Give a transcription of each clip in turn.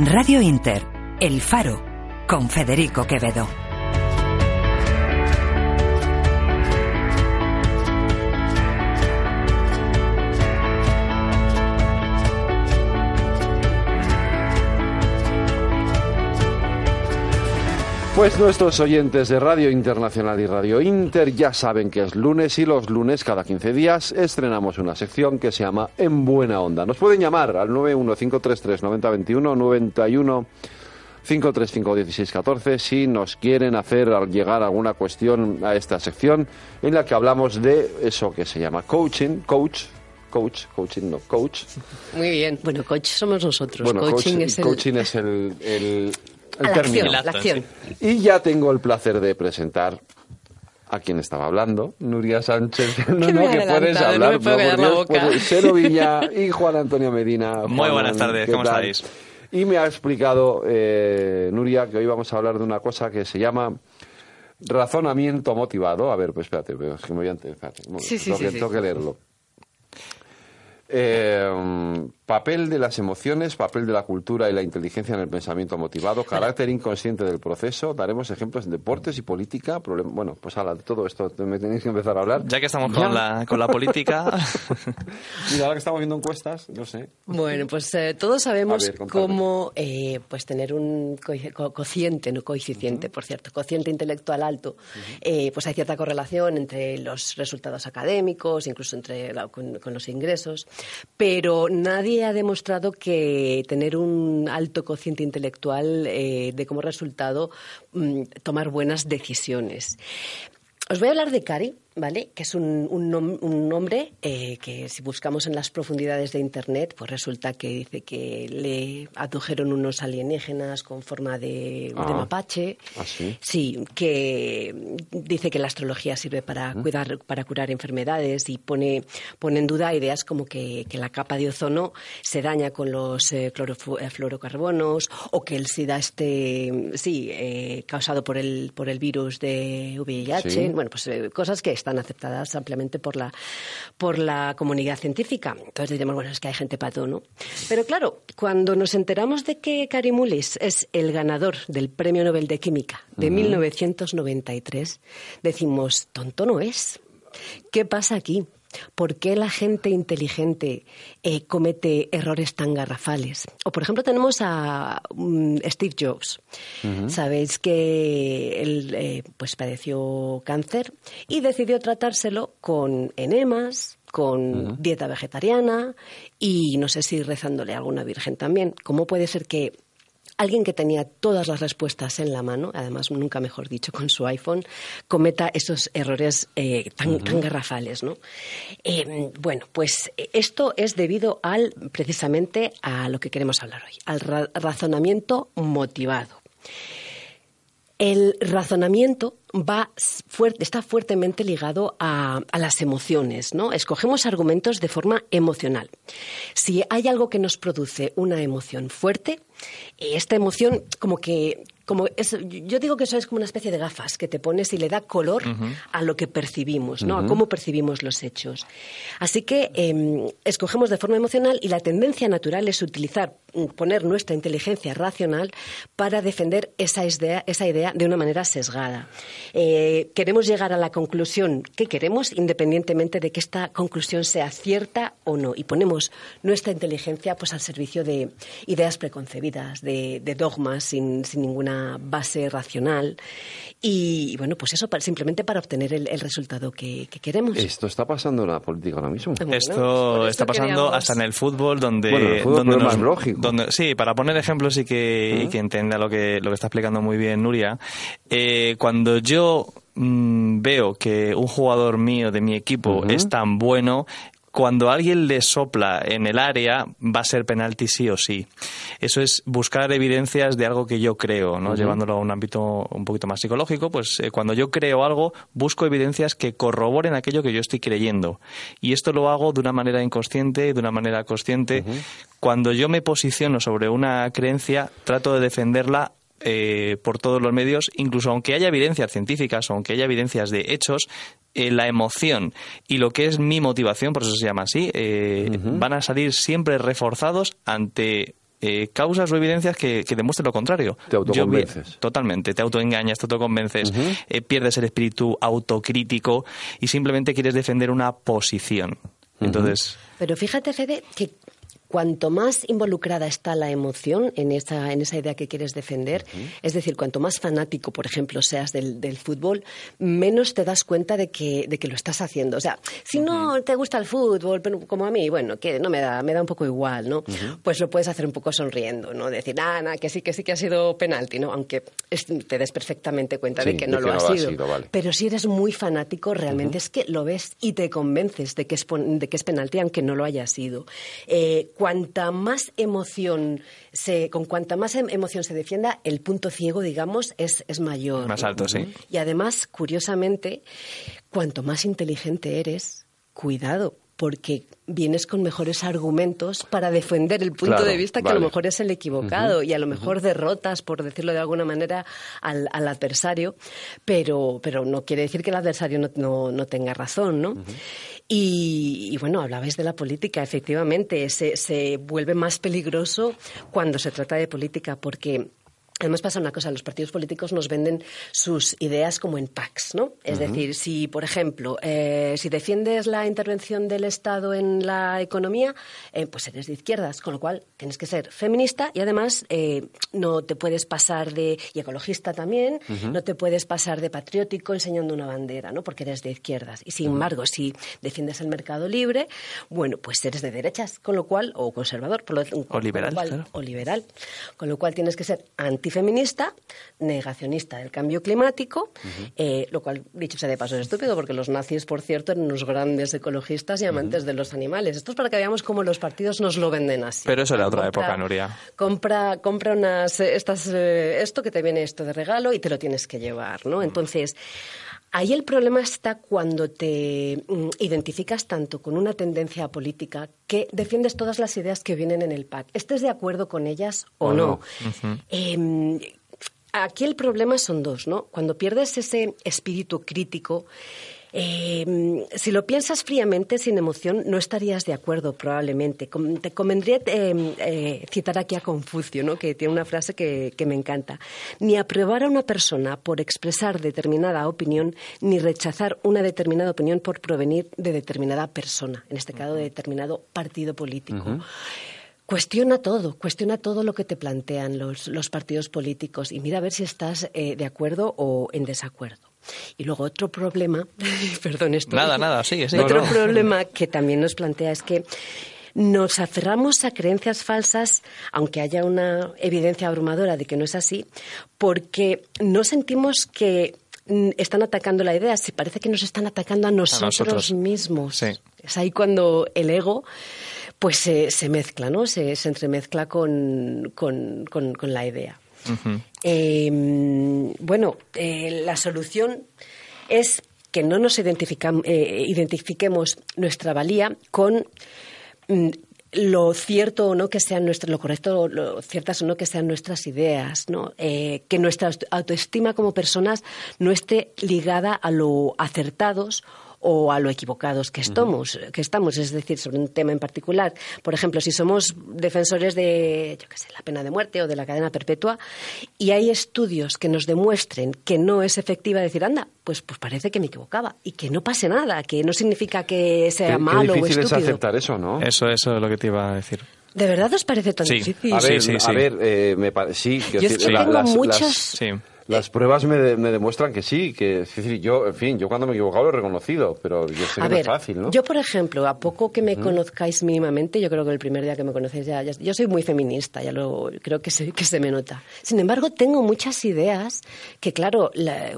En Radio Inter, El Faro, con Federico Quevedo. Pues nuestros oyentes de Radio Internacional y Radio Inter ya saben que es lunes y los lunes cada 15 días estrenamos una sección que se llama En Buena Onda. Nos pueden llamar al 915339021 91 5351614 si nos quieren hacer llegar alguna cuestión a esta sección en la que hablamos de eso que se llama coaching, coach, coach, coaching no, coach. Muy bien. Bueno, coach somos nosotros. Bueno, coaching, coach- es el... coaching es el, el- el la término. acción, la acción. Y ya tengo el placer de presentar a quien estaba hablando, Nuria Sánchez. No, Que no, que puedes adelantado, no hablar. me puedo por callar la Dios, boca. puedes- Cero Villa y Juan Antonio Medina. Muy Juan, buenas tardes, ¿qué ¿cómo tal? estáis? Y me ha explicado eh, Nuria que hoy vamos a hablar de una cosa que se llama razonamiento motivado. A ver, pues espérate, pero es que me voy a momento, Sí, sí, que- sí. tengo que leerlo. Eh, papel de las emociones, papel de la cultura y la inteligencia en el pensamiento motivado, carácter inconsciente del proceso. Daremos ejemplos en deportes y política. problem- bueno, pues ala, de todo esto me tenéis que empezar a hablar. Ya que estamos con la, con la política, Mira, ahora que estamos viendo encuestas, no sé. Bueno, pues eh, todos sabemos ver, cómo eh, pues tener un co- co- cociente, no coeficiente, por cierto, cociente intelectual alto, eh, pues hay cierta correlación entre los resultados académicos, incluso entre la- con, con los ingresos, pero nadie ha demostrado que tener un alto cociente intelectual eh, de como resultado mm, tomar buenas decisiones. Os voy a hablar de Cari, ¿vale? Que es un, un nom- un nombre eh, que si buscamos en las profundidades de Internet, pues resulta que dice que le adujeron unos alienígenas con forma de, de Ah. mapache. ¿Ah, sí? Sí, que dice que la astrología sirve para cuidar, para curar enfermedades y pone, pone en duda ideas como que, que la capa de ozono se daña con los eh, eh, fluorocarbonos o que el SIDA esté, sí, eh, causado por el, por el virus de VIH. Sí. Bueno, pues eh, cosas que están aceptadas ampliamente por la, por la comunidad científica. Entonces diremos, bueno, es que hay gente pato, ¿no? Pero claro, cuando nos enteramos de que Kary Mullis es el ganador del Premio Nobel de Química de 1993, decimos, tonto no es. ¿Qué pasa aquí? ¿Por qué la gente inteligente eh, comete errores tan garrafales? O, por ejemplo, tenemos a mm, Steve Jobs. Sabéis que él eh, pues padeció cáncer y decidió tratárselo con enemas, con dieta vegetariana y no sé si rezándole a alguna virgen también. ¿Cómo puede ser que alguien que tenía todas las respuestas en la mano, además nunca mejor dicho con su iPhone, cometa esos errores eh, tan, tan garrafales, ¿no? Eh, bueno, pues eh, esto es debido al precisamente a lo que queremos hablar hoy, al ra- razonamiento motivado. El razonamiento está fuertemente ligado a, a las emociones, ¿no? Escogemos argumentos de forma emocional. Si hay algo que nos produce una emoción fuerte, esta emoción como que como es, yo digo que eso es como una especie de gafas que te pones y le da color a lo que percibimos, ¿no? A cómo percibimos los hechos. Así que eh, escogemos de forma emocional y la tendencia natural es utilizar, mm, poner nuestra inteligencia racional para defender esa idea, esa idea de una manera sesgada. Eh, queremos llegar a la conclusión que queremos independientemente de que esta conclusión sea cierta o no y ponemos nuestra inteligencia pues al servicio de ideas preconcebidas, de, de dogmas sin, sin ninguna base racional y, bueno, pues eso para- simplemente para obtener el, el resultado que, que queremos. Esto está pasando en la política ahora mismo. Bueno, esto está pasando queríamos- hasta en el fútbol, donde... Bueno, el fútbol, donde más lógico. donde- sí, para poner ejemplos y que, y que entienda lo que, lo que está explicando muy bien Nuria, eh, cuando yo mm, veo que un jugador mío de mi equipo es tan bueno, cuando alguien le sopla en el área, va a ser penalti sí o sí. Eso es buscar evidencias de algo que yo creo, ¿no? Llevándolo a un ámbito un poquito más psicológico, pues eh, cuando yo creo algo, busco evidencias que corroboren aquello que yo estoy creyendo. Y esto lo hago de una manera inconsciente y de una manera consciente. Cuando yo me posiciono sobre una creencia, trato de defenderla eh, por todos los medios, incluso aunque haya evidencias científicas o aunque haya evidencias de hechos, eh, la emoción y lo que es mi motivación, por eso se llama así, eh, van a salir siempre reforzados ante causas o evidencias que, demuestren lo contrario. Te autoconvences. totalmente, te autoengañas, te autoconvences, pierdes el espíritu autocrítico y simplemente quieres defender una posición. Entonces. Pero fíjate, Fede, que cuanto más involucrada está la emoción en esa, en esa idea que quieres defender, es decir, cuanto más fanático, por ejemplo, seas del, fútbol, menos te das cuenta de que, de que lo estás haciendo. O sea, si no te gusta el fútbol, como a mí, bueno, que no me da, me da un poco igual, ¿no? Pues lo puedes hacer un poco sonriendo, ¿no? Decir, ah, que sí, que sí que ha sido penalti, ¿no? Aunque te des perfectamente cuenta de que no lo ha sido. Pero si eres muy fanático, realmente es que lo ves y te convences de que es, de que es penalti, aunque no lo haya sido. Eh, cuanta más emoción se, con cuanta más em, emoción se defienda, el punto ciego, digamos, es, es mayor. Más alto, sí. Y además, curiosamente, cuanto más inteligente eres, cuidado, porque vienes con mejores argumentos para defender el punto de vista que a lo mejor es el equivocado y a lo mejor derrotas, por decirlo de alguna manera, al, adversario, pero, pero no quiere decir que el adversario no, no, tenga razón, ¿no? Y, y, bueno, hablabais de la política, efectivamente, se, se vuelve más peligroso cuando se trata de política, porque Además pasa una cosa, los partidos políticos nos venden sus ideas como en packs, ¿no? Es decir, si, por ejemplo, eh, si defiendes la intervención del Estado en la economía, eh, pues eres de izquierdas, con lo cual tienes que ser feminista y además eh, no te puedes pasar de, y ecologista también, no te puedes pasar de patriótico enseñando una bandera, ¿no? Porque eres de izquierdas. Y sin embargo, si defiendes el mercado libre, bueno, pues eres de derechas, con lo cual, o conservador, por lo, o liberal, o liberal, con lo cual tienes que ser anti feminista, negacionista del cambio climático, eh, lo cual, dicho sea de paso, es estúpido, porque los nazis, por cierto, eran unos grandes ecologistas y amantes de los animales. Esto es para que veamos cómo los partidos nos lo venden así. Pero eso era otra época, Nuria. Compra, compra unas, estas, eh, esto que te viene esto de regalo y te lo tienes que llevar, ¿no? Entonces, Ahí el problema está cuando te mm, identificas tanto con una tendencia política que defiendes todas las ideas que vienen en el PAC. ¿Estés de acuerdo con ellas o, no? Em, aquí el problema son dos, ¿no? Cuando pierdes ese espíritu crítico, eh, si lo piensas fríamente, sin emoción, no estarías de acuerdo probablemente. Te convendría eh, eh, citar aquí a Confucio, ¿no? que tiene una frase que, me encanta. Ni aprobar a una persona por expresar determinada opinión, ni rechazar una determinada opinión por provenir de determinada persona, en este caso de determinado partido político. Cuestiona todo, cuestiona todo lo que te plantean los, los partidos políticos y mira a ver si estás de acuerdo o en desacuerdo. Y luego otro problema, perdón, esto. Nada, nada, sigue, Otro problema que también nos plantea es que nos aferramos a creencias falsas, aunque haya una evidencia abrumadora de que no es así, porque no sentimos que mm, están atacando la idea, se parece que nos están atacando a nosotros, mismos. Es ahí cuando el ego pues se, mezcla, ¿no? Se, entremezcla con la idea. Em, bueno, eh, la solución es que no nos eh, identifiquemos nuestra valía con mm, lo cierto o no que sean nuestras, lo correcto, lo ciertas o no que sean nuestras ideas, ¿no? Eh, que nuestra autoestima como personas no esté ligada a lo acertados o a lo equivocados que estamos, que estamos, es decir, sobre un tema en particular. Por ejemplo, si somos defensores de, yo qué sé, la pena de muerte o de la cadena perpetua y hay estudios que nos demuestren que no es efectiva decir, anda, pues, pues parece que me equivocaba y que no pase nada, que no significa que sea malo o estúpido. es aceptar eso, ¿no? Eso, eso es lo que te iba a decir. ¿De verdad os parece tan difícil? A ver, a ver eh, me sí, Yo es que tengo muchas... Las pruebas me, de- me demuestran que sí, que es decir, yo, en fin, yo cuando me he equivocado lo he reconocido, pero yo sé que A no ver, es fácil, ¿no? yo por ejemplo, a poco que me conozcáis mínimamente, yo creo que el primer día que me conocéis ya, ya- yo soy muy feminista, ya lo creo que se, que se me nota. Sin embargo, tengo muchas ideas que, claro, la-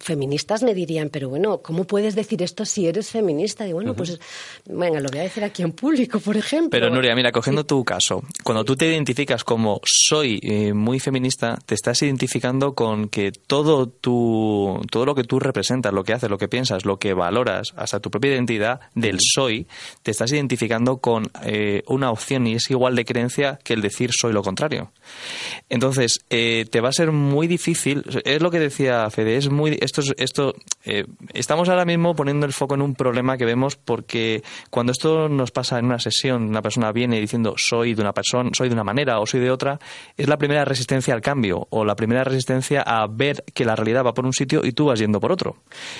feministas me dirían, pero bueno, ¿cómo puedes decir esto si eres feminista? Y bueno, pues, venga, lo voy a decir aquí en público, por ejemplo. Pero Nuria, mira, cogiendo tu caso, cuando tú te identificas como soy eh, muy feminista, te estás identificando con que todo tu, todo lo que tú representas, lo que haces, lo que piensas, lo que valoras, hasta tu propia identidad del soy, te estás identificando con eh, una opción y es igual de creencia que el decir soy lo contrario. Entonces, eh, te va a ser muy difícil, es lo que decía Fede, es muy, esto, es- esto eh, estamos ahora mismo poniendo el foco en un problema que vemos porque cuando esto nos pasa en una sesión, una persona viene diciendo soy de una persona, soy de una manera o soy de otra, es la primera resistencia al cambio o la primera resistencia a ver que la realidad va por un sitio y tú vas yendo por otro.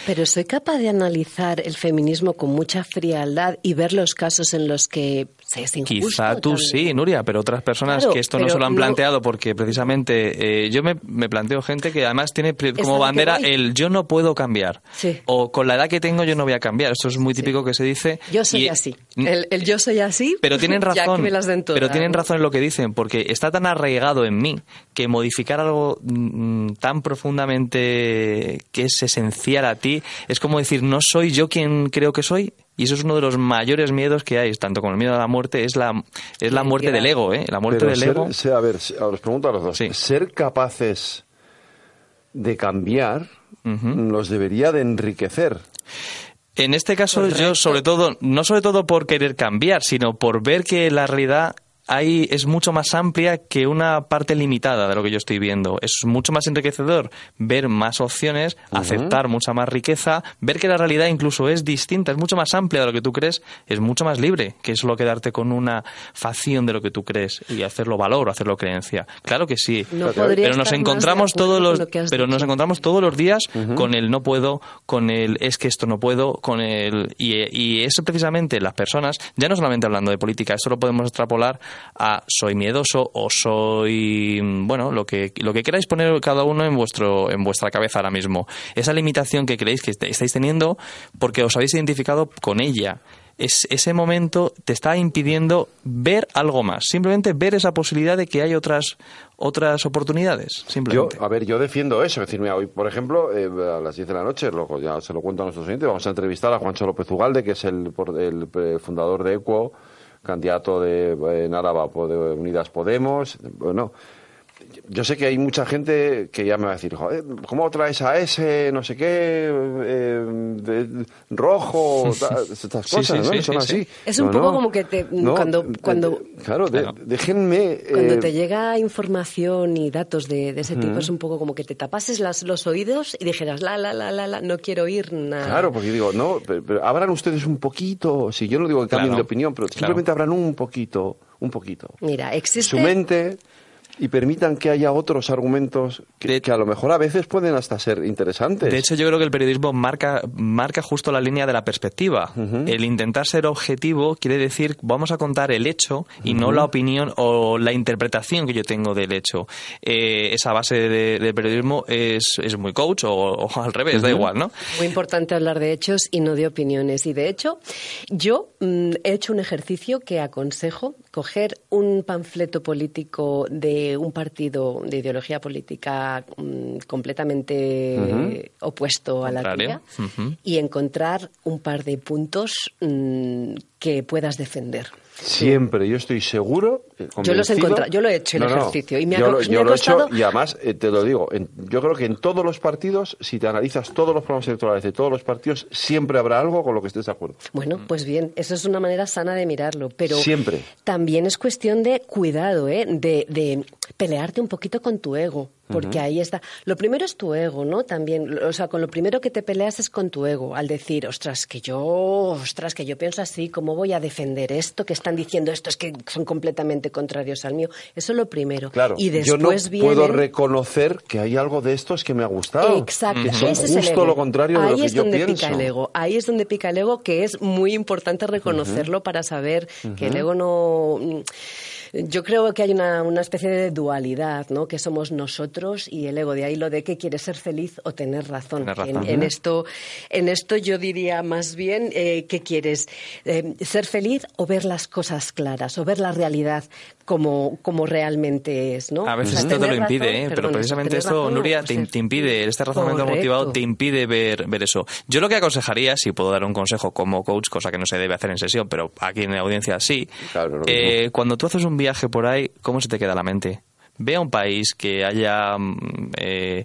Pero soy capaz de analizar el feminismo con mucha frialdad y ver los casos en los que se es injusto. Quizá tú también. sí, Nuria, pero otras personas Claro, que esto no se lo han no- planteado porque precisamente eh, yo me, me planteo gente que además tiene como bandera el yo no puedo cambiar Sí. o con la edad que tengo yo no voy a cambiar. Esto es muy típico que se dice. Yo soy y- así. El, el yo soy así. Pero tienen ya que razón. me las den todas, pero tienen razón en lo que dicen, porque está tan arraigado en mí que modificar algo mm, tan profundamente que es esencial a ti es como decir no soy yo quien creo que soy. Y eso es uno de los mayores miedos que hay, tanto con el miedo a la muerte, es la, es la muerte del ego, ¿eh? La muerte Pero del ser- ego. ser- a ver, os pregunto a los dos. Sí. Ser capaces de cambiar nos debería de enriquecer. En este caso, yo sobre todo, no sobre todo por querer cambiar, sino por ver que la realidad ahí es mucho más amplia que una parte limitada de lo que yo estoy viendo. Es mucho más enriquecedor ver más opciones, aceptar mucha más riqueza, ver que la realidad incluso es distinta, es mucho más amplia de lo que tú crees, es mucho más libre que solo quedarte con una facción de lo que tú crees y hacerlo valor, hacerlo creencia. Claro que sí. No podría pero nos encontramos todos los lo que has pero nos encontramos todos los días con el no puedo, con el es que esto no puedo, con el y, y eso precisamente las personas, ya no solamente hablando de política, esto lo podemos extrapolar a soy miedoso o soy bueno, lo que lo que queráis poner cada uno en vuestro en vuestra cabeza ahora mismo. Esa limitación que creéis que est- estáis teniendo porque os habéis identificado con ella. Es, ese momento te está impidiendo ver algo más, simplemente ver esa posibilidad de que hay otras otras oportunidades, Yo, simplemente. a ver, yo defiendo eso. Es decir, mira, hoy, por ejemplo, eh, a las 10 de la noche, luego ya se lo cuento a nuestros oyentes, vamos a entrevistar a Juancho López Ugalde, que es el, por- el, eh, fundador de ECUO, candidato de, en Álava por- de Unidas Podemos. Bueno, yo sé que hay mucha gente que ya me va a decir, "Joder, ¿cómo traes a ese, no sé qué, eh, de- rojo, ta- estas cosas, sí, ¿no? sí, Son sí, sí. así. Es un No, poco no. como que te- No, cuando- cuando- claro, de- Claro. déjenme... Cuando eh, te llega información y datos de, de ese tipo, es un poco como que te tapases las, los oídos y dijeras, la, la, la, la, la, no quiero oír nada. Claro, porque digo, no, pero, pero abran ustedes un poquito, si yo no digo que cambien Claro, de opinión, pero claro. simplemente abran un poquito, un poquito. Mira, existe... Su mente y permitan que haya otros argumentos que, De- que a lo mejor a veces pueden hasta ser interesantes. De hecho, yo creo que el periodismo marca, marca justo la línea de la perspectiva. El intentar ser objetivo quiere decir vamos a contar el hecho y no la opinión o la interpretación que yo tengo del hecho. Eh, esa base de, de periodismo es, es muy coach o, o al revés, da igual, ¿no? Muy importante hablar de hechos y no de opiniones. Y de hecho, yo mm, he hecho un ejercicio que aconsejo coger un panfleto político de un partido de ideología política mm, completamente opuesto a la tuya y encontrar un par de puntos mm, que puedas defender. Siempre, yo estoy seguro. Yo los encontrado, yo lo he hecho el No, no, ejercicio y me ha yo co- lo, me yo ha lo he hecho costado- y además eh, te lo digo, en- yo creo que en todos los partidos, si te analizas todos los programas electorales de todos los partidos, siempre habrá algo con lo que estés de acuerdo. Bueno, pues bien, eso es una manera sana de mirarlo, pero Siempre. también es cuestión de cuidado, ¿eh? de, de pelearte un poquito con tu ego, porque ahí está. Lo primero es tu ego, ¿no? También, o sea, con lo primero que te peleas es con tu ego, al decir, ostras, que yo, ostras, que yo pienso así, ¿cómo voy a defender esto? Que están diciendo esto, es que son completamente contrarios al mío. Eso es lo primero. Claro, y yo no después puedo reconocer que hay algo de estos que me ha gustado. Exacto, Que son ese es el justo ego. lo contrario de Ahí lo que es yo donde pienso. pica el ego. Ahí es donde pica el ego, que es muy importante reconocerlo para saber que el ego no. Yo creo que hay una, una especie de dualidad, ¿no? Que somos nosotros otros y el ego. De ahí lo de que quieres ser feliz o tener razón. Tener razón. En, en esto, en esto yo diría más bien eh, que quieres eh, ser feliz o ver las cosas claras o ver la realidad como, como realmente es, ¿no? A veces O sea, esto te lo impide, razón, ¿eh? pero precisamente esto, razón Nuria, o te, impide, este razonamiento Correcto. motivado te impide ver, ver eso. Yo lo que aconsejaría, si puedo dar un consejo como coach, cosa que no se debe hacer en sesión, pero aquí en la audiencia sí, Claro, eh, cuando tú haces un viaje por ahí, ¿cómo se te queda la mente? Ve a un país que haya mm, eh,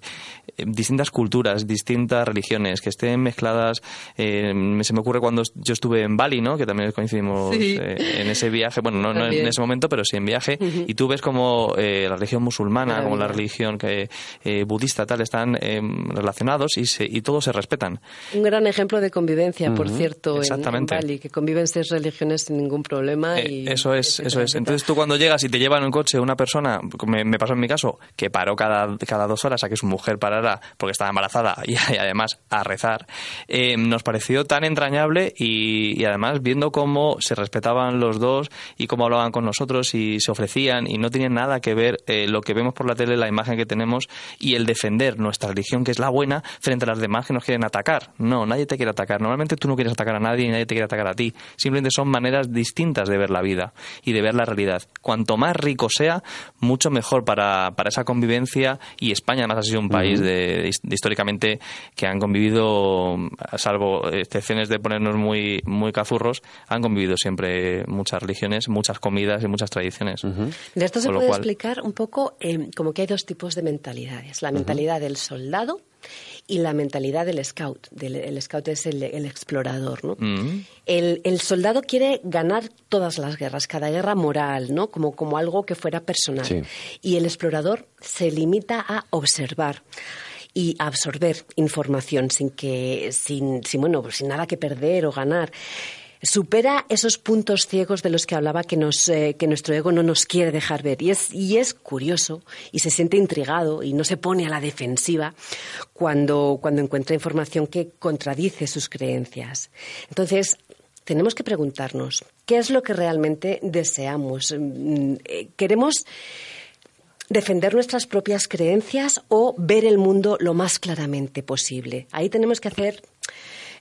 distintas culturas, distintas religiones, que estén mezcladas. eh, se me ocurre cuando yo estuve en Bali, ¿no? Que también coincidimos Sí. eh, en ese viaje. Bueno, no, no en ese momento, pero sí en viaje. Y tú ves como eh, la religión musulmana, como la religión que, eh, budista, tal, están eh, relacionados y, se, y todos se respetan. Un gran ejemplo de convivencia, por cierto, en-. Bali, que conviven seis religiones sin ningún problema. Eh, y eso es, eso es. Entonces tú cuando llegas y te llevan en un coche una persona, me, me pasó en mi caso, que paró cada, cada dos horas a que su mujer parara porque estaba embarazada y, y además a rezar, eh, nos pareció tan entrañable y, y además viendo cómo se respetaban los dos y cómo hablaban con nosotros y se ofrecían y no tenían nada que ver eh, lo que vemos por la tele, la imagen que tenemos y el defender nuestra religión, que es la buena, frente a las demás que nos quieren atacar. No, nadie te quiere atacar. Normalmente tú no quieres atacar a nadie y nadie te quiere atacar a ti. Simplemente son maneras distintas de ver la vida y de ver la realidad. Cuanto más rico sea, mucho mejor para, para esa convivencia y España además ha sido un país de, de históricamente que han convivido, salvo excepciones de ponernos muy, muy cazurros, han convivido siempre muchas religiones, muchas comidas y muchas tradiciones. De esto se Con puede cual- explicar un poco eh, como que hay dos tipos de mentalidades. La mentalidad del soldado y la mentalidad del scout. Del, el scout es el, el explorador, ¿no? Mm. El, el soldado quiere ganar todas las guerras, cada guerra moral, ¿no? Como, como algo que fuera personal. Sí. Y el explorador se limita a observar y absorber información sin que, sin, sin, bueno, sin nada que perder o ganar. Supera esos puntos ciegos de los que hablaba que, nos, eh, que nuestro ego no nos quiere dejar ver. Y es, y es curioso y se siente intrigado y no se pone a la defensiva cuando, cuando encuentra información que contradice sus creencias. Entonces, tenemos que preguntarnos, ¿qué es lo que realmente deseamos? Mm, eh, ¿Queremos defender nuestras propias creencias o ver el mundo lo más claramente posible? Ahí tenemos que hacer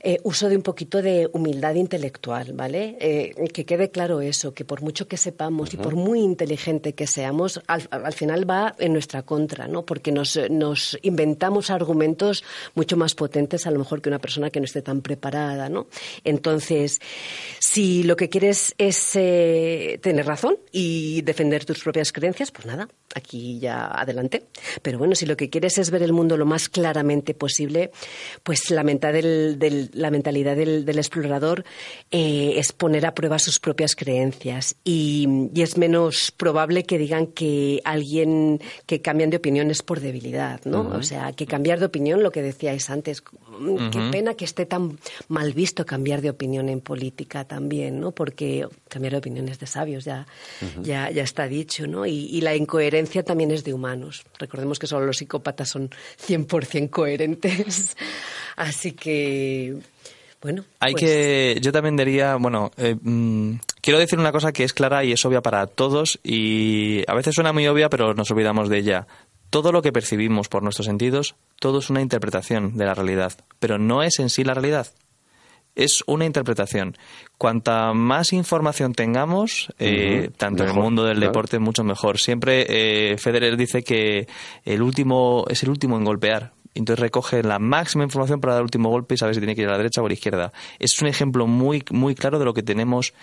eh, uso de un poquito de humildad intelectual, ¿vale? Eh, que quede claro eso, que por mucho que sepamos y por muy inteligente que seamos, al, al final va en nuestra contra, ¿no? Porque nos, nos inventamos argumentos mucho más potentes a lo mejor que una persona que no esté tan preparada, ¿no? Entonces, si lo que quieres es eh, tener razón y defender tus propias creencias, pues nada, aquí ya adelante. Pero bueno, si lo que quieres es ver el mundo lo más claramente posible, pues la, menta del- del- la mentalidad del, del explorador eh, es poner a prueba sus propias creencias y, y es menos probable que digan que alguien que cambian de opinión es por debilidad, ¿no? O sea, que cambiar de opinión, lo que decíais antes, qué pena que esté tan mal visto cambiar de opinión en política también, ¿no? Porque cambiar de opinión es de sabios, ya, ya, ya está dicho, ¿no? Y, y la incoherencia también es de humanos. Recordemos que solo los psicópatas son 100% coherentes. Así que, bueno. Hay pues, que, yo también diría, bueno, eh, mm, quiero decir una cosa que es clara y es obvia para todos y a veces suena muy obvia pero nos olvidamos de ella. Todo lo que percibimos por nuestros sentidos, todo es una interpretación de la realidad, pero no es en sí la realidad. Es una interpretación. Cuanta más información tengamos, eh, tanto en el mundo del claro. deporte, mucho mejor. Siempre eh, Federer dice que el último es el último en golpear. Entonces recoge la máxima información para dar el último golpe y sabe si tiene que ir a la derecha o a la izquierda. Es un ejemplo muy, muy claro de lo que tenemos.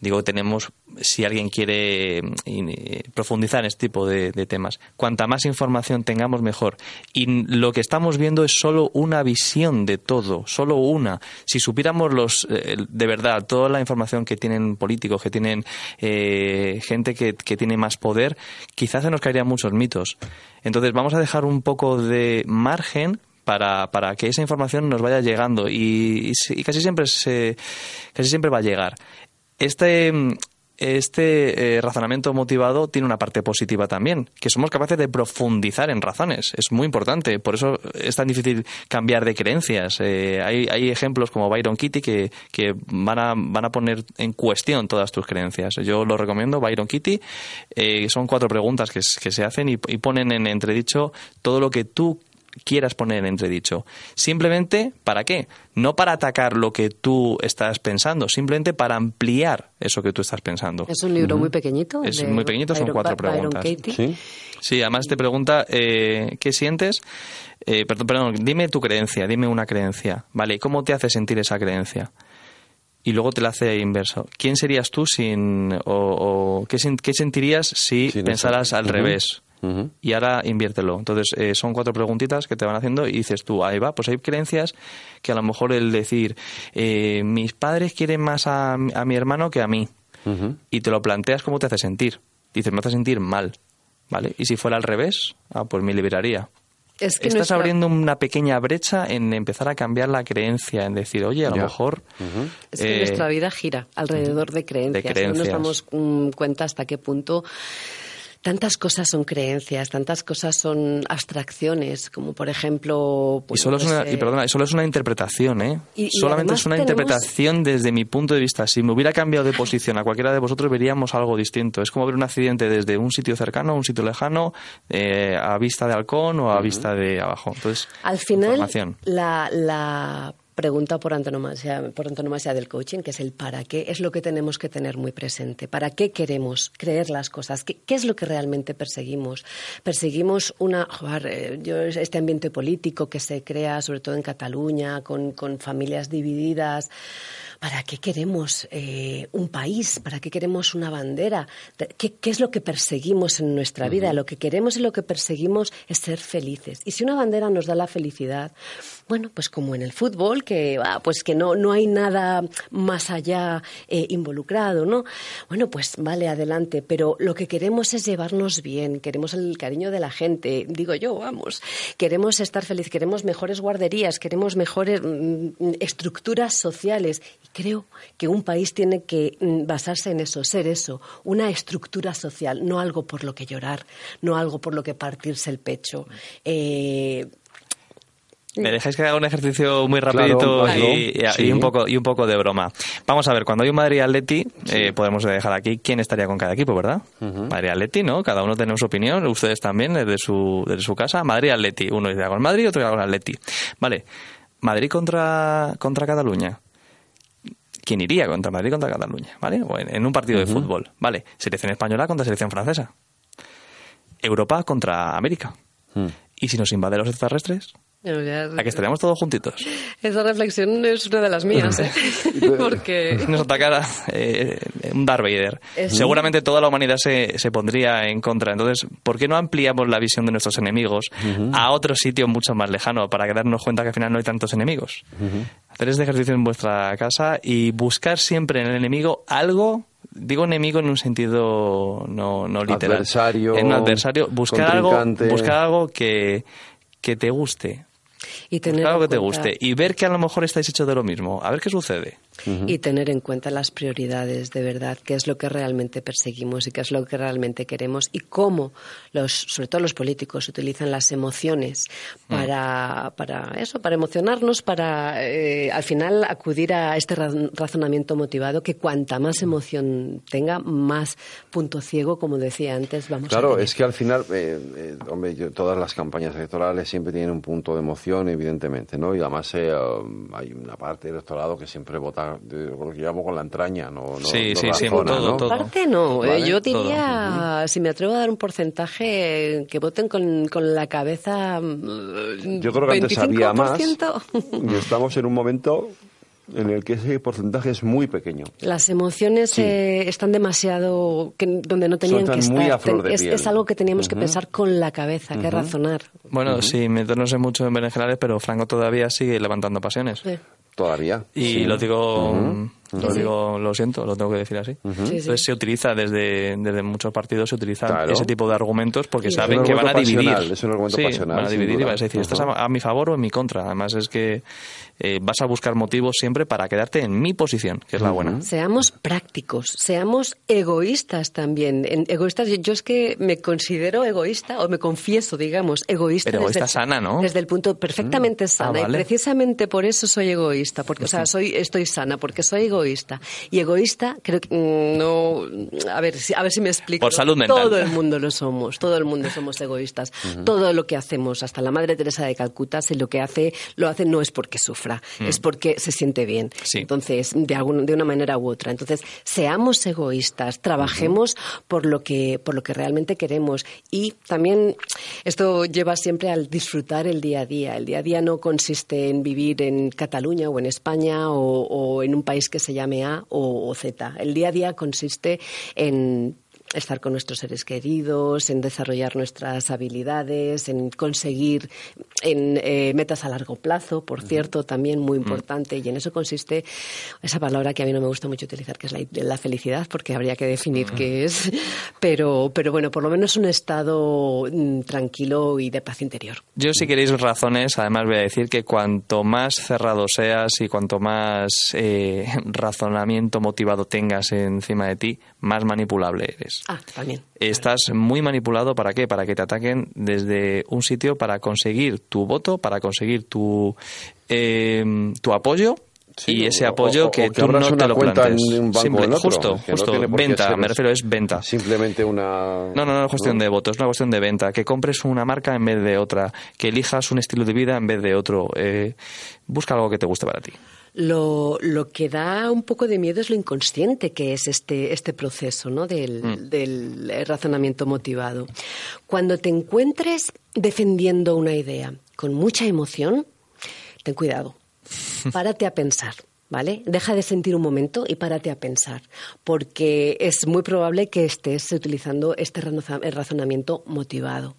Digo, tenemos, si alguien quiere eh, profundizar en este tipo de, temas, cuanta más información tengamos, mejor. Y lo que estamos viendo es solo una visión de todo, solo una. Si supiéramos los, eh, de verdad toda la información que tienen políticos, que tienen eh, gente que, que tiene más poder, quizás se nos caerían muchos mitos. Entonces vamos a dejar un poco de margen para, para que esa información nos vaya llegando y, y y casi siempre se, casi siempre va a llegar. Este mm, este eh, razonamiento motivado tiene una parte positiva también, que somos capaces de profundizar en razones. Es muy importante, por eso es tan difícil cambiar de creencias. Eh, hay, hay, ejemplos como Byron Kitty que, que van, a, van a poner en cuestión todas tus creencias. Yo lo recomiendo, Byron Kitty. Eh, son cuatro preguntas que, se hacen y, y ponen en entredicho todo lo que tú quieras poner en entredicho. Simplemente, ¿para qué? No para atacar lo que tú estás pensando, simplemente para ampliar eso que tú estás pensando. Es un libro muy pequeñito. Es muy pequeñito, son cuatro preguntas. ¿Sí? Sí, además te pregunta eh, qué sientes. Eh, perdón, perdón, dime tu creencia, dime una creencia, ¿vale? ¿Cómo te hace sentir esa creencia? Y luego te la hace inverso. ¿Quién serías tú sin. o, o qué, qué, sentirías si Sin pensaras eso. al revés? Y ahora inviértelo. Entonces, eh, son cuatro preguntitas que te van haciendo y dices tú, ahí va, pues hay creencias que a lo mejor el decir, eh, mis padres quieren más a, a mi hermano que a mí. Y te lo planteas cómo te hace sentir. Dices, me hace sentir mal. ¿Vale? Y si fuera al revés, ah, pues me liberaría. Es que Estás nuestra- abriendo una pequeña brecha en empezar a cambiar la creencia, en decir, oye, a lo Ya. mejor... Es que eh, nuestra vida gira alrededor de creencias. No creencias. nos damos mm, cuenta hasta qué punto tantas cosas son creencias, tantas cosas son abstracciones, como por ejemplo... Y pues, solo, es una, y perdona, solo es una interpretación, ¿eh? Y- Solamente es una tenemos- interpretación desde mi punto de vista. Si me hubiera cambiado de posición a cualquiera de vosotros, veríamos algo distinto. Es como ver un accidente desde un sitio cercano a un sitio lejano, eh, a vista de halcón o a vista de abajo. Entonces, Al final, la pregunta por antonomasia, por antonomasia del coaching, que es el para qué, es lo que tenemos que tener muy presente. ¿Para qué queremos creer las cosas? ¿Qué, qué es lo que realmente perseguimos? Perseguimos una, joder, eh, yo, este ambiente político que se crea, sobre todo en Cataluña, con, con familias divididas. ¿Para qué queremos eh, un país? ¿Para qué queremos una bandera? ¿Qué, qué es lo que perseguimos en nuestra vida? Lo que queremos y lo que perseguimos es ser felices. Y si una bandera nos da la felicidad, bueno, pues como en el fútbol, que, ah, pues que no, no hay nada más allá eh, involucrado, ¿no? Bueno, pues vale, adelante. Pero lo que queremos es llevarnos bien, queremos el cariño de la gente, digo yo, vamos. Queremos estar felices, queremos mejores guarderías, queremos mejores mm, estructuras sociales. Y creo que un país tiene que mm, basarse en eso, ser eso, una estructura social, no algo por lo que llorar, no algo por lo que partirse el pecho. Eh, ¿Me dejáis que haga un ejercicio muy rapidito Claro, y, claro. y- y Sí. un poco, y un poco de broma? Vamos a ver, cuando hay un Madrid-Atleti, eh, podemos dejar aquí quién estaría con cada equipo, ¿verdad? Madrid-Atleti, ¿no? Cada uno tenemos su opinión, ustedes también, desde su, desde su casa. Madrid-Atleti, uno dice con Madrid, otro con Atleti. Vale, Madrid contra, contra Cataluña. ¿Quién iría contra Madrid contra Cataluña? ¿Vale? O en, en un partido de fútbol. Vale, selección española contra selección francesa. Europa contra América. Mm. ¿Y si nos invaden los extraterrestres? ¿A que estaríamos todos juntitos? Esa reflexión es una de las mías, ¿eh? porque Nos atacara eh, un Darth Vader. Es- Seguramente toda la humanidad se, se pondría en contra. Entonces, ¿por qué no ampliamos la visión de nuestros enemigos a otro sitio mucho más lejano para darnos cuenta que al final no hay tantos enemigos? Hacer este ejercicio en vuestra casa y buscar siempre en el enemigo algo. Digo enemigo en un sentido no, no literal. Adversario, En un adversario. Buscar algo, buscar algo que, que te guste. Y tener Buscar algo en que te guste. Y ver que a lo mejor estáis hechos de lo mismo. A ver qué sucede. Y tener en cuenta las prioridades de verdad, qué es lo que realmente perseguimos y qué es lo que realmente queremos y cómo los, sobre todo los políticos, utilizan las emociones para, para eso, para emocionarnos, para eh, al final acudir a este ra- razonamiento motivado que cuanta más emoción tenga, más punto ciego, como decía antes, vamos a Claro, es que al final, eh, eh, hombre, yo- todas las campañas electorales siempre tienen un punto de emoción, evidentemente, ¿no? Y además eh, um, hay una parte del electorado que siempre vota, de lo que llamo con la entraña, no, no, Sí, no sí, sí, razona, todo, ¿no? todo. Parte no, eh, Vale, yo todo. diría, si me atrevo a dar un porcentaje, que voten con, con la cabeza. mm, Yo creo que antes había más 25%. y estamos en un momento en el que ese porcentaje es muy pequeño. Las emociones Sí. eh, están demasiado que, donde no tenían que estar. a flor de es, piel. es algo que teníamos que pensar con la cabeza, que razonar. Bueno, sí, meternos en mucho en berenjenales, pero Franco todavía sigue levantando pasiones. Sí. Todavía. Y Sí. lo digo Ujú. Lo digo, lo siento, lo tengo que decir así. Sí, sí. Entonces se utiliza desde, desde muchos partidos se utilizan Claro. ese tipo de argumentos porque saben que van a dividir. es un argumento Sí, pasional, van a dividir y vas a decir, ¿estás a, a mi favor o en mi contra? Además es que eh, vas a buscar motivos siempre para quedarte en mi posición, que es la buena. Seamos prácticos, seamos egoístas también. En- egoístas, yo, yo es que me considero egoísta o me confieso, digamos, egoísta. Pero desde egoísta el- sana, ¿no? Desde el punto perfectamente sana. Ah, vale. Y precisamente por eso soy egoísta, porque, o sea, soy, estoy sana, porque soy egoísta. Y egoísta, creo que mm, no. A ver, si- a ver si me explico. Por salud mental. Todo el mundo lo somos, todo el mundo somos egoístas. Todo lo que hacemos, hasta la Madre Teresa de Calcuta, si lo que hace, lo hace no es porque sufra, es porque se siente bien. Sí. Entonces, de, algún- de una manera u otra. Entonces, seamos egoístas, trabajemos por, lo que, por lo que realmente queremos. Y también esto lleva siempre al disfrutar el día a día. El día a día no consiste en vivir en Cataluña o en España o, o en un país que se llame A o, o Z. El día a día consiste en estar con nuestros seres queridos, en desarrollar nuestras habilidades, en conseguir en eh, metas a largo plazo, por cierto, también muy importante. Y en eso consiste esa palabra que a mí no me gusta mucho utilizar, que es la, la felicidad, porque habría que definir qué es. Pero, pero bueno, por lo menos un estado mm, tranquilo y de paz interior. Yo, si queréis razones, además voy a decir que cuanto más cerrado seas y cuanto más eh, razonamiento motivado tengas encima de ti, más manipulable eres. Ah, también. Estás muy manipulado para qué? Para que te ataquen desde un sitio para conseguir tu voto, para conseguir tu, eh, tu apoyo. Sí, y ese apoyo o- que o que tú no te lo plantes. en un banco Simple- o en otro, justo, no justo. qué venta, me refiero, es venta. Simplemente una... No, no, no es cuestión de votos, es una cuestión de venta. Que compres una marca en vez de otra, que elijas un estilo de vida en vez de otro. Eh, busca algo que te guste para ti. Lo, lo que da un poco de miedo es lo inconsciente que es este, este proceso ¿no? del, del eh, razonamiento motivado. Cuando te encuentres defendiendo una idea con mucha emoción, ten cuidado. Párate a pensar. ¿Vale? Deja de sentir un momento y párate a pensar, porque es muy probable que estés utilizando este razo- razonamiento motivado.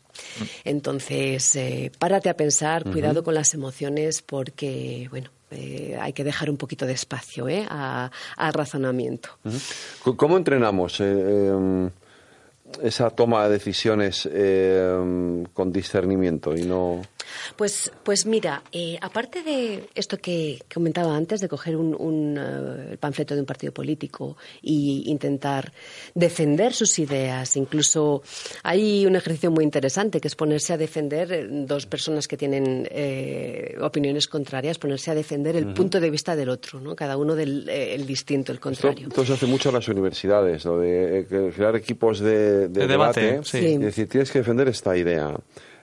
Entonces, eh, párate a pensar, cuidado con las emociones, porque, bueno, eh, hay que dejar un poquito de espacio ¿eh? a- al razonamiento. ¿Cómo entrenamos eh, eh, esa toma de decisiones eh, con discernimiento y no... Pues, pues mira, eh, aparte de esto que comentaba antes, de coger un, un, eh, el panfleto de un partido político e intentar defender sus ideas, incluso hay un ejercicio muy interesante que es ponerse a defender eh, dos personas que tienen eh, opiniones contrarias, ponerse a defender el punto de vista del otro, ¿no? cada uno del eh, el distinto, el contrario. esto se hace mucho en las universidades, lo de eh, que crear equipos de, de De debate, debate, sí. Sí. y decir, tienes que defender esta idea.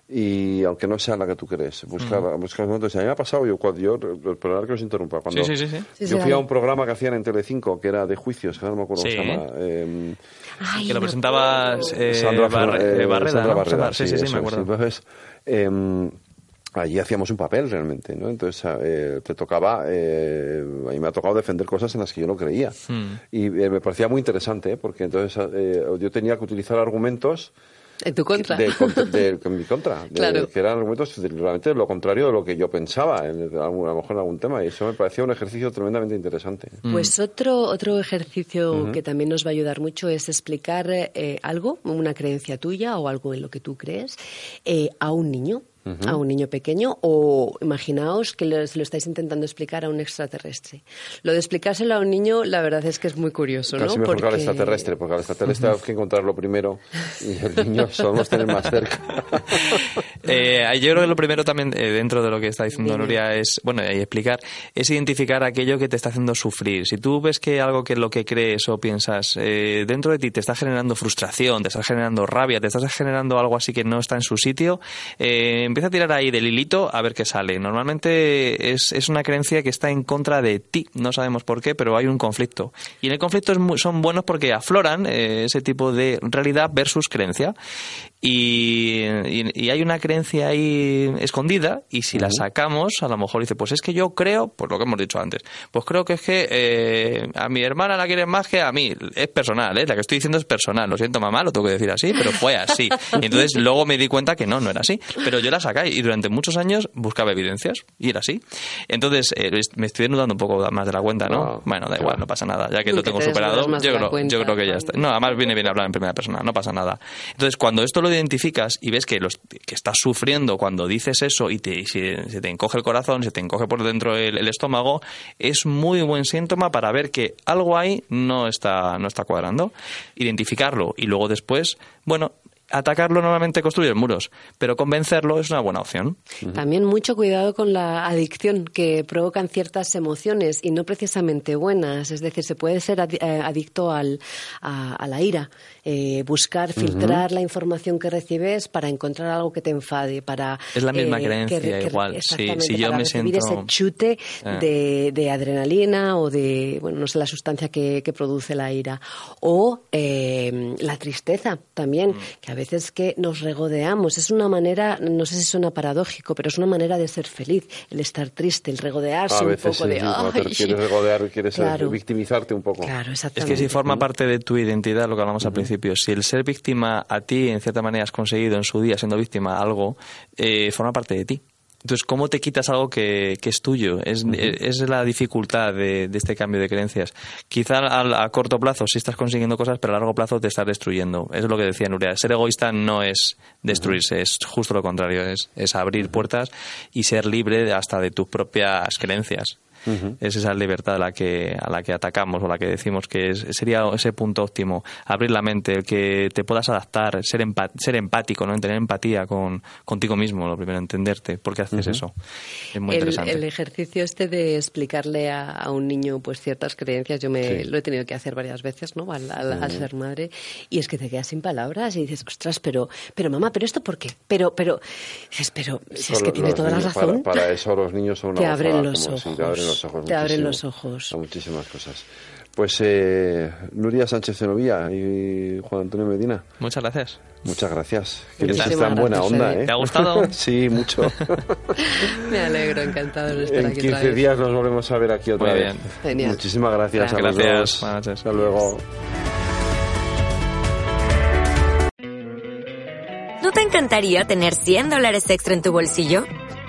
Y aunque no sea la que tú crees, buscar, buscar momentos. A mí me ha pasado, yo, cuando, yo perdonad que os interrumpa, cuando Sí, sí, sí, sí. Sí, yo fui a un programa que hacían en Telecinco, que era de juicios, que no me acuerdo Sí. cómo se llama. eh, Ay, que lo acuerdo. eh, Sandra, Barre- eh, eh, Barreda, Sandra ¿no? Barreda, Sandra- sí, sí, sí, eso me acuerdo. Entonces, eh, allí hacíamos un papel realmente, ¿no? Entonces, eh, te tocaba, eh, a mí me ha tocado defender cosas en las que yo no creía. Hmm. Y eh, me parecía muy interesante, ¿eh? porque entonces eh, yo tenía que utilizar argumentos En tu contra. de, de- en mi contra, de- Claro. que eran argumentos de, realmente lo contrario de lo que yo pensaba, en, a lo mejor en algún tema, y eso me parecía un ejercicio tremendamente interesante. Pues otro, otro ejercicio que también nos va a ayudar mucho es explicar eh, algo, una creencia tuya o algo en lo que tú crees, eh, a un niño. A un niño pequeño o imaginaos que lo- se lo estáis intentando explicar a un extraterrestre. Lo de explicárselo a un niño, la verdad es que es muy curioso, Casi ¿no? mejor que al Porque- extraterrestre, porque al extraterrestre hay que encontrarlo primero y el niño solemos tener más cerca. Eh, yo creo que lo primero también, eh, dentro de lo que está diciendo. Nuria, es, bueno, y explicar, es identificar aquello que te está haciendo sufrir. Si tú ves que algo que lo que crees o piensas eh, dentro de ti te está generando frustración, te está generando rabia, te estás generando algo así que no está en su sitio, eh, empieza a tirar ahí del hilito a ver qué sale. Normalmente es, es una creencia que está en contra de ti. No sabemos por qué, pero hay un conflicto. Y en el conflicto es muy- son buenos porque afloran eh, ese tipo de realidad versus creencia. Y, y, hay una creencia ahí escondida y si la sacamos, a lo mejor dice, pues es que yo creo, pues lo que hemos dicho antes, pues creo que es que eh, a mi hermana la quieren más que a mí. Es personal, ¿eh? La que estoy diciendo es personal. Lo siento, mamá, lo tengo que decir así, pero fue así. Y entonces luego me di cuenta que no, no era así. Pero yo la saqué y durante muchos años buscaba evidencias y era así. Entonces eh, me estoy desnudando un poco más de la cuenta, ¿no? bueno, da igual, no pasa nada. Ya que lo tengo superado, yo creo, yo creo que ya está. No, además viene bien hablar en primera persona, no pasa nada. Entonces, cuando esto lo identificas y ves que, los, que estás sufriendo cuando dices eso y, te, se, te encoge el corazón, se te encoge por dentro el, el estómago, es muy buen síntoma para ver que algo ahí no está, no está cuadrando. Identificarlo y luego después, bueno, atacarlo normalmente construye muros, pero convencerlo es una buena opción. También mucho cuidado con la adicción que provocan ciertas emociones y no precisamente buenas. Es decir, se puede ser eh, adicto al, a, la ira, eh, buscar filtrar la información que recibes para encontrar algo que te enfade, para... Es la misma eh, creencia, igual. si yo me siento... ese chute de, adrenalina o de, bueno, no sé, la sustancia que, produce la ira. O la tristeza también, mm. que a veces que nos regodeamos. Es una manera, no sé si suena paradójico, pero es una manera de ser feliz, el estar triste, el regodearse un poco de... quieres regodear, quieres victimizarte un poco. Claro, exactamente. Es que si forma parte de tu identidad, lo que hablamos al principio, si el ser víctima a ti, en cierta manera, has conseguido en su día, siendo víctima, algo, eh, forma parte de ti. Entonces, ¿cómo te quitas algo que, es tuyo? Es, es la dificultad de, este cambio de creencias. Quizá a, corto plazo sí estás consiguiendo cosas, pero a largo plazo te estás destruyendo. Es lo que decía Nuria. Ser egoísta no es destruirse, es justo lo contrario. Es, es abrir puertas y ser libre hasta de tus propias creencias. Es esa libertad a la que a la que atacamos o la que decimos que sería ese punto óptimo, abrir la mente, que te puedas adaptar, ser ser empático, no tener empatía con contigo mismo, lo primero entenderte, por qué haces eso. Es muy el, interesante. El ejercicio este de explicarle a, un niño pues ciertas creencias, yo me lo he tenido que hacer varias veces, ¿no? Al, ser madre y es que te quedas sin palabras y dices, "Ostras, pero pero mamá, pero esto por qué?" Pero pero dices, "Pero si es que tiene toda la razón." Para, eso los niños son una te abren los ojos. Te abren los ojos. A muchísimas cosas. Pues eh, Nuria Sánchez Zenovía y Juan Antonio Medina. Muchas gracias. Muchas gracias. Que está en buena onda, ¿eh? ¿Te ha gustado? sí, mucho. Me alegro, encantado de estar en aquí. En 15 días nos volvemos a ver aquí otra Muy vez. Genial. Muchísimas gracias, gracias. a los dos. Hasta luego. ¿No te encantaría tener 100 dólares extra en tu bolsillo?